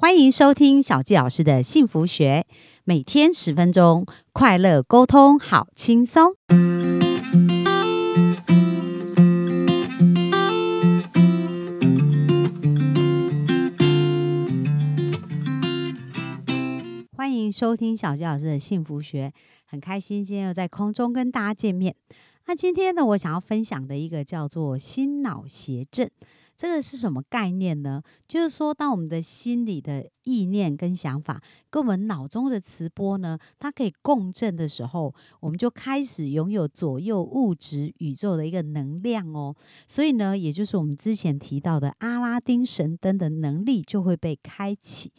欢迎收听小纪老师的幸福学，每天十分钟，快乐沟通，好轻松。欢迎收听小纪老师的幸福学，很开心今天又在空中跟大家见面。那今天呢，我想要分享的一个叫做心脑协振。这个是什么概念呢？就是说，当我们的心里的意念跟想法跟我们脑中的磁波呢，它可以共振的时候，我们就开始拥有左右物质宇宙的一个能量哦。所以呢，也就是我们之前提到的阿拉丁神灯的能力就会被开启。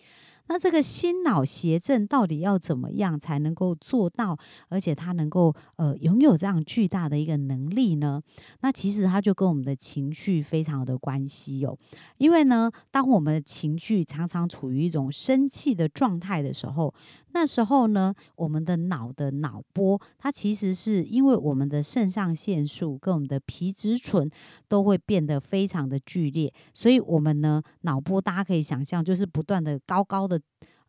那这个心脑协振到底要怎么样才能够做到，而且它能够呃拥有这样巨大的一个能力呢？那其实它就跟我们的情绪非常的关系哦。因为呢，当我们的情绪常常处于一种生气的状态的时候，那时候呢，我们的脑的脑波，它其实是因为我们的肾上腺素跟我们的皮质醇都会变得非常的剧烈，所以我们呢脑波大家可以想象，就是不断的高高的。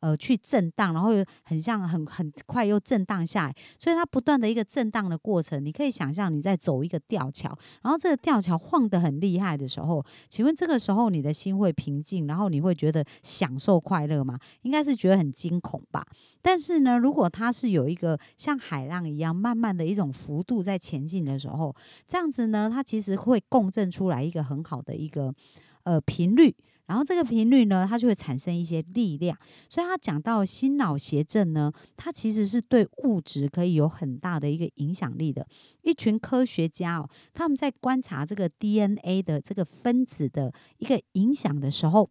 呃，去震荡，然后又很像很很快又震荡下来，所以它不断的一个震荡的过程，你可以想象你在走一个吊桥，然后这个吊桥晃得很厉害的时候，请问这个时候你的心会平静，然后你会觉得享受快乐吗？应该是觉得很惊恐吧。但是呢，如果它是有一个像海浪一样慢慢的一种幅度在前进的时候，这样子呢，它其实会共振出来一个很好的一个呃频率。然后这个频率呢，它就会产生一些力量。所以他讲到心脑协振呢，它其实是对物质可以有很大的一个影响力的。一群科学家哦，他们在观察这个 DNA 的这个分子的一个影响的时候。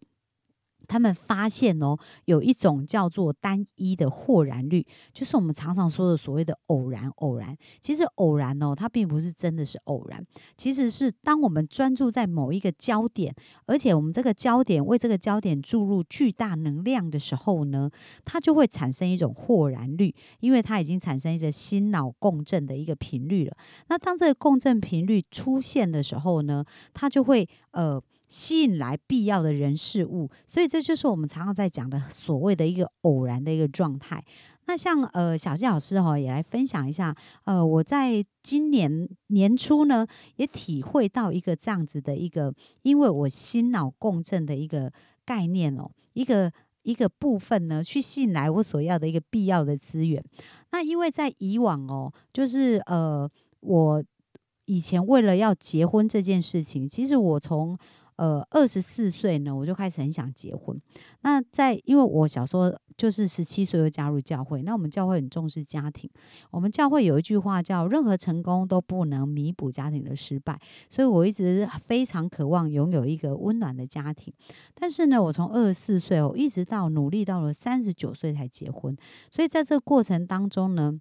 他们发现哦，有一种叫做单一的豁然率，就是我们常常说的所谓的偶然。偶然其实偶然哦，它并不是真的是偶然，其实是当我们专注在某一个焦点，而且我们这个焦点为这个焦点注入巨大能量的时候呢，它就会产生一种豁然率，因为它已经产生一个心脑共振的一个频率了。那当这个共振频率出现的时候呢，它就会呃。吸引来必要的人事物，所以这就是我们常常在讲的所谓的一个偶然的一个状态。那像呃小谢老师哈也来分享一下，呃我在今年年初呢也体会到一个这样子的一个，因为我心脑共振的一个概念哦，一个一个部分呢去吸引来我所要的一个必要的资源。那因为在以往哦，就是呃我以前为了要结婚这件事情，其实我从呃，二十四岁呢，我就开始很想结婚。那在因为我小时候就是十七岁就加入教会，那我们教会很重视家庭。我们教会有一句话叫“任何成功都不能弥补家庭的失败”，所以我一直非常渴望拥有一个温暖的家庭。但是呢，我从二十四岁哦，一直到努力到了三十九岁才结婚。所以在这个过程当中呢。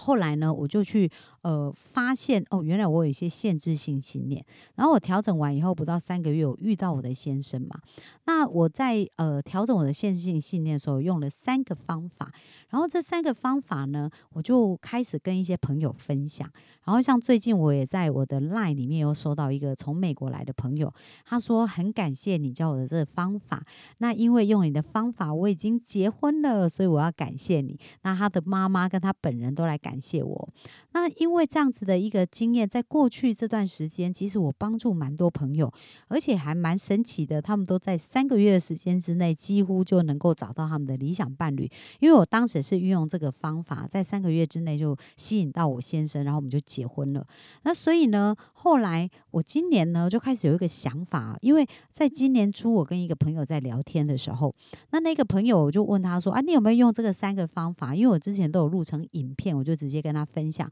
后来呢，我就去呃发现哦，原来我有一些限制性信念。然后我调整完以后，不到三个月，我遇到我的先生嘛。那我在呃调整我的限制性信念的时候，用了三个方法。然后这三个方法呢，我就开始跟一些朋友分享。然后像最近我也在我的 LINE 里面又收到一个从美国来的朋友，他说很感谢你教我的这个方法。那因为用你的方法，我已经结婚了，所以我要感谢你。那他的妈妈跟他本人都来感谢我。那因因为这样子的一个经验，在过去这段时间，其实我帮助蛮多朋友，而且还蛮神奇的，他们都在三个月的时间之内，几乎就能够找到他们的理想伴侣。因为我当时。是运用这个方法，在三个月之内就吸引到我先生，然后我们就结婚了。那所以呢，后来我今年呢就开始有一个想法，因为在今年初我跟一个朋友在聊天的时候，那那个朋友我就问他说：“啊，你有没有用这个三个方法？”因为我之前都有录成影片，我就直接跟他分享。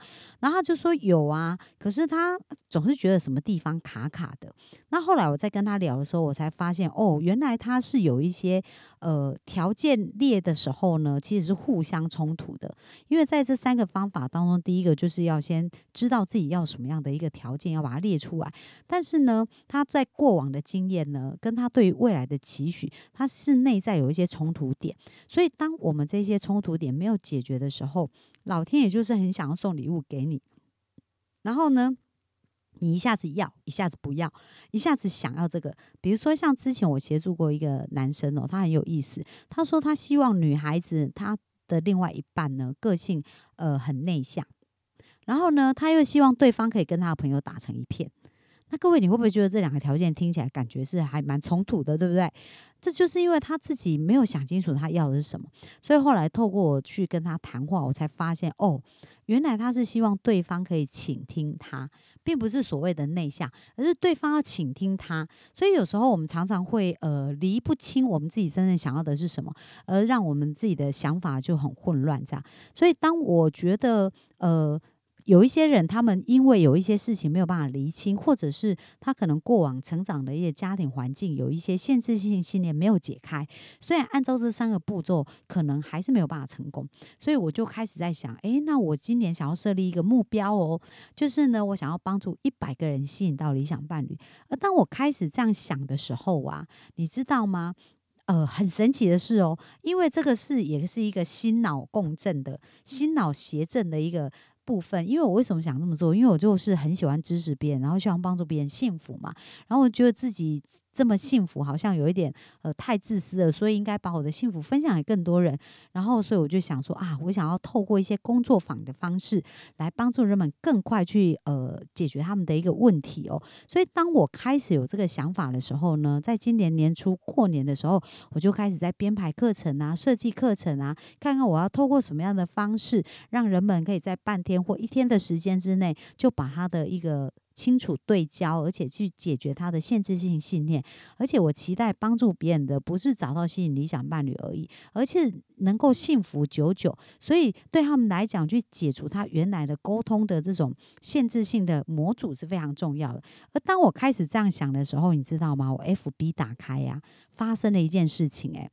然后他就说有啊，可是他总是觉得什么地方卡卡的。那后来我在跟他聊的时候，我才发现哦，原来他是有一些呃条件列的时候呢，其实是互。相冲突的，因为在这三个方法当中，第一个就是要先知道自己要什么样的一个条件，要把它列出来。但是呢，他在过往的经验呢，跟他对于未来的期许，他是内在有一些冲突点。所以，当我们这些冲突点没有解决的时候，老天也就是很想要送礼物给你。然后呢，你一下子要，一下子不要，一下子想要这个。比如说，像之前我协助过一个男生哦，他很有意思。他说他希望女孩子他的另外一半呢，个性呃很内向，然后呢，他又希望对方可以跟他的朋友打成一片。那各位，你会不会觉得这两个条件听起来感觉是还蛮冲突的，对不对？这就是因为他自己没有想清楚他要的是什么，所以后来透过我去跟他谈话，我才发现哦，原来他是希望对方可以倾听他，并不是所谓的内向，而是对方要倾听他。所以有时候我们常常会呃理不清我们自己真正想要的是什么，而让我们自己的想法就很混乱这样。所以当我觉得呃。有一些人，他们因为有一些事情没有办法厘清，或者是他可能过往成长的一些家庭环境有一些限制性信念没有解开，虽然按照这三个步骤，可能还是没有办法成功。所以我就开始在想，诶，那我今年想要设立一个目标哦，就是呢，我想要帮助一百个人吸引到理想伴侣。而当我开始这样想的时候啊，你知道吗？呃，很神奇的是哦，因为这个是也是一个心脑共振的心脑协振的一个。部分，因为我为什么想这么做？因为我就是很喜欢支持别人，然后希望帮助别人幸福嘛。然后我觉得自己这么幸福，好像有一点呃太自私了，所以应该把我的幸福分享给更多人。然后，所以我就想说啊，我想要透过一些工作坊的方式来帮助人们更快去呃解决他们的一个问题哦。所以，当我开始有这个想法的时候呢，在今年年初过年的时候，我就开始在编排课程啊、设计课程啊，看看我要透过什么样的方式，让人们可以在半天。或一天的时间之内，就把他的一个清楚对焦，而且去解决他的限制性信念。而且我期待帮助别人的，不是找到吸引理想伴侣而已，而是能够幸福久久。所以对他们来讲，去解除他原来的沟通的这种限制性的模组是非常重要的。而当我开始这样想的时候，你知道吗？我 FB 打开呀，发生了一件事情，诶。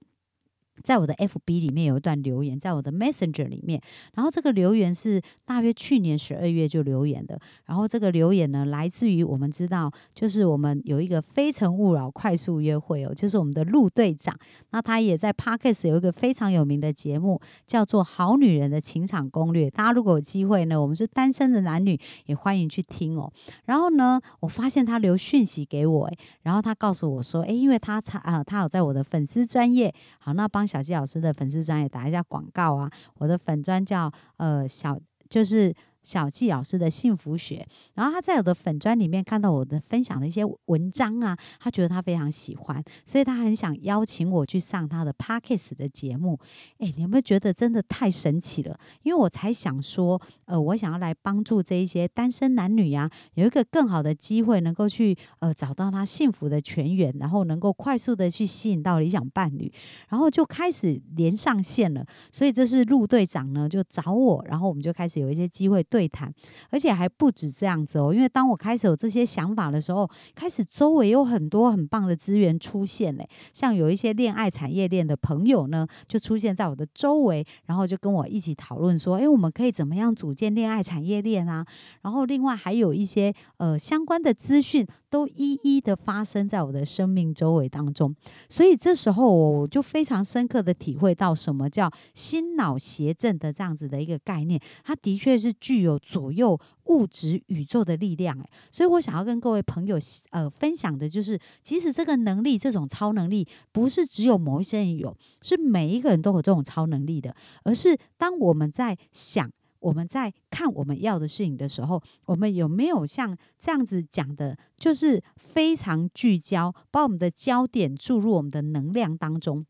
在我的 FB 里面有一段留言，在我的 Messenger 里面，然后这个留言是大约去年十二月就留言的，然后这个留言呢，来自于我们知道，就是我们有一个非诚勿扰快速约会哦，就是我们的陆队长，那他也在 Parkes 有一个非常有名的节目，叫做《好女人的情场攻略》，大家如果有机会呢，我们是单身的男女也欢迎去听哦。然后呢，我发现他留讯息给我，然后他告诉我说，诶，因为他才啊，他有在我的粉丝专业，好，那帮。小鸡老师的粉丝专也打一下广告啊！我的粉专叫呃小，就是。小纪老师的幸福学，然后他在我的粉砖里面看到我的分享的一些文章啊，他觉得他非常喜欢，所以他很想邀请我去上他的 Parkes 的节目。哎，你有没有觉得真的太神奇了？因为我才想说，呃，我想要来帮助这一些单身男女呀，有一个更好的机会，能够去呃找到他幸福的泉源，然后能够快速的去吸引到理想伴侣，然后就开始连上线了。所以这是陆队长呢就找我，然后我们就开始有一些机会。对谈，而且还不止这样子哦。因为当我开始有这些想法的时候，开始周围有很多很棒的资源出现嘞。像有一些恋爱产业链的朋友呢，就出现在我的周围，然后就跟我一起讨论说：“哎，我们可以怎么样组建恋爱产业链啊？”然后另外还有一些呃相关的资讯。都一一的发生在我的生命周围当中，所以这时候我就非常深刻的体会到什么叫心脑协振的这样子的一个概念，它的确是具有左右物质宇宙的力量。诶，所以我想要跟各位朋友呃分享的就是，其实这个能力，这种超能力，不是只有某一些人有，是每一个人都有这种超能力的，而是当我们在想。我们在看我们要的事情的时候，我们有没有像这样子讲的，就是非常聚焦，把我们的焦点注入我们的能量当中。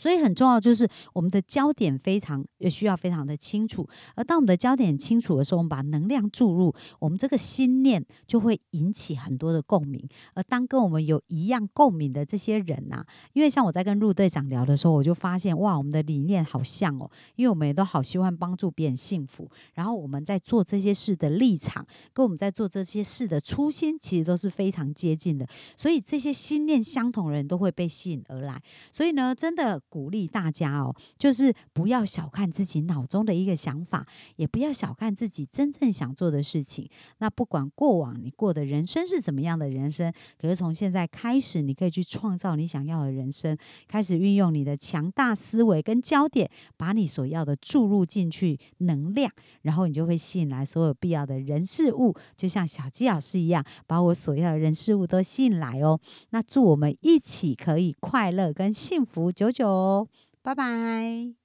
所以很重要，就是我们的焦点非常也需要非常的清楚。而当我们的焦点清楚的时候，我们把能量注入，我们这个心念就会引起很多的共鸣。而当跟我们有一样共鸣的这些人呐，因为像我在跟陆队长聊的时候，我就发现哇，我们的理念好像哦，因为我们也都好希望帮助别人幸福。然后我们在做这些事的立场，跟我们在做这些事的初心，其实都是非常接近的。所以这些心念相同的人都会被吸引而来。所以呢，真的。鼓励大家哦，就是不要小看自己脑中的一个想法，也不要小看自己真正想做的事情。那不管过往你过的人生是怎么样的人生，可是从现在开始，你可以去创造你想要的人生，开始运用你的强大思维跟焦点，把你所要的注入进去能量，然后你就会吸引来所有必要的人事物，就像小鸡老师一样，把我所要的人事物都吸引来哦。那祝我们一起可以快乐跟幸福久久哦，拜拜。